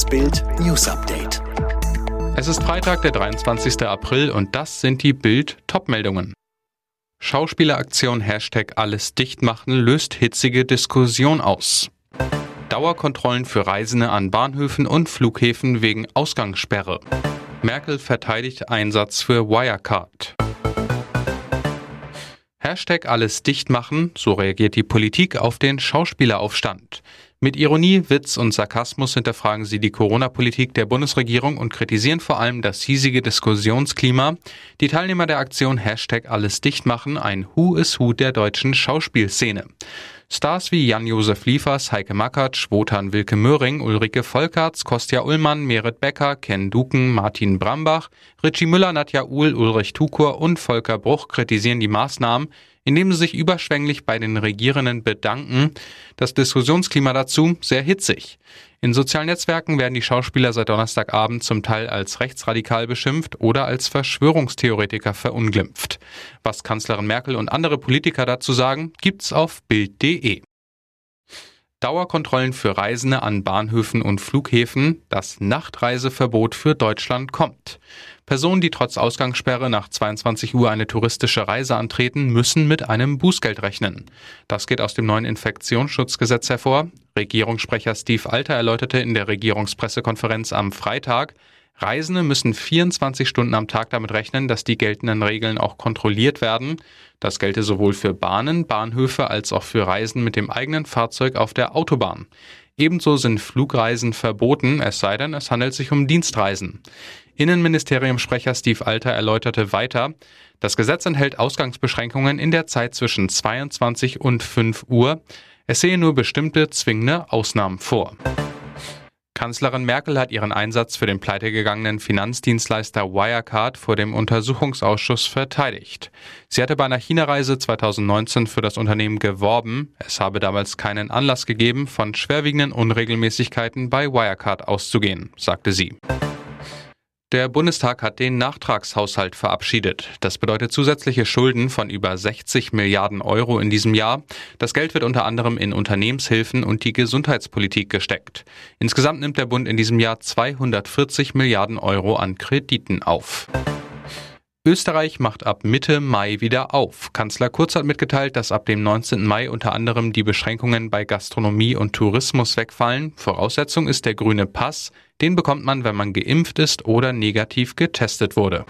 Das Bild News Update. Es ist Freitag, der 23. April und das sind die Bild Topmeldungen. Schauspieleraktion Hashtag alles dicht löst hitzige Diskussion aus. Dauerkontrollen für Reisende an Bahnhöfen und Flughäfen wegen Ausgangssperre. Merkel verteidigt Einsatz für Wirecard. Hashtag alles dicht so reagiert die Politik auf den Schauspieleraufstand. Mit Ironie, Witz und Sarkasmus hinterfragen sie die Corona-Politik der Bundesregierung und kritisieren vor allem das hiesige Diskussionsklima. Die Teilnehmer der Aktion Hashtag alles dicht machen, ein Who is Who der deutschen Schauspielszene. Stars wie Jan-Josef Liefers, Heike Makatsch, Wotan Wilke Möhring, Ulrike Volkerts, Kostja Ullmann, Merit Becker, Ken Duken, Martin Brambach, Richie Müller, Nadja Uhl, Ulrich Tukur und Volker Bruch kritisieren die Maßnahmen, indem sie sich überschwänglich bei den Regierenden bedanken. Das Diskussionsklima dazu sehr hitzig. In sozialen Netzwerken werden die Schauspieler seit Donnerstagabend zum Teil als rechtsradikal beschimpft oder als Verschwörungstheoretiker verunglimpft. Was Kanzlerin Merkel und andere Politiker dazu sagen, gibt's auf Bild.de. Dauerkontrollen für Reisende an Bahnhöfen und Flughäfen, das Nachtreiseverbot für Deutschland kommt. Personen, die trotz Ausgangssperre nach 22 Uhr eine touristische Reise antreten, müssen mit einem Bußgeld rechnen. Das geht aus dem neuen Infektionsschutzgesetz hervor. Regierungssprecher Steve Alter erläuterte in der Regierungspressekonferenz am Freitag, Reisende müssen 24 Stunden am Tag damit rechnen, dass die geltenden Regeln auch kontrolliert werden. Das gelte sowohl für Bahnen, Bahnhöfe als auch für Reisen mit dem eigenen Fahrzeug auf der Autobahn. Ebenso sind Flugreisen verboten, es sei denn, es handelt sich um Dienstreisen. Innenministeriumsprecher Steve Alter erläuterte weiter, das Gesetz enthält Ausgangsbeschränkungen in der Zeit zwischen 22 und 5 Uhr. Es sehe nur bestimmte zwingende Ausnahmen vor. Kanzlerin Merkel hat ihren Einsatz für den pleitegegangenen Finanzdienstleister Wirecard vor dem Untersuchungsausschuss verteidigt. Sie hatte bei einer China-Reise 2019 für das Unternehmen geworben. Es habe damals keinen Anlass gegeben, von schwerwiegenden Unregelmäßigkeiten bei Wirecard auszugehen, sagte sie. Der Bundestag hat den Nachtragshaushalt verabschiedet. Das bedeutet zusätzliche Schulden von über 60 Milliarden Euro in diesem Jahr. Das Geld wird unter anderem in Unternehmenshilfen und die Gesundheitspolitik gesteckt. Insgesamt nimmt der Bund in diesem Jahr 240 Milliarden Euro an Krediten auf. Österreich macht ab Mitte Mai wieder auf. Kanzler Kurz hat mitgeteilt, dass ab dem 19. Mai unter anderem die Beschränkungen bei Gastronomie und Tourismus wegfallen. Voraussetzung ist der grüne Pass. Den bekommt man, wenn man geimpft ist oder negativ getestet wurde.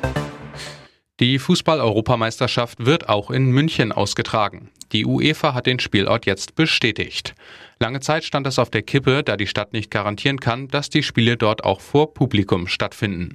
Die Fußball-Europameisterschaft wird auch in München ausgetragen. Die UEFA hat den Spielort jetzt bestätigt. Lange Zeit stand es auf der Kippe, da die Stadt nicht garantieren kann, dass die Spiele dort auch vor Publikum stattfinden.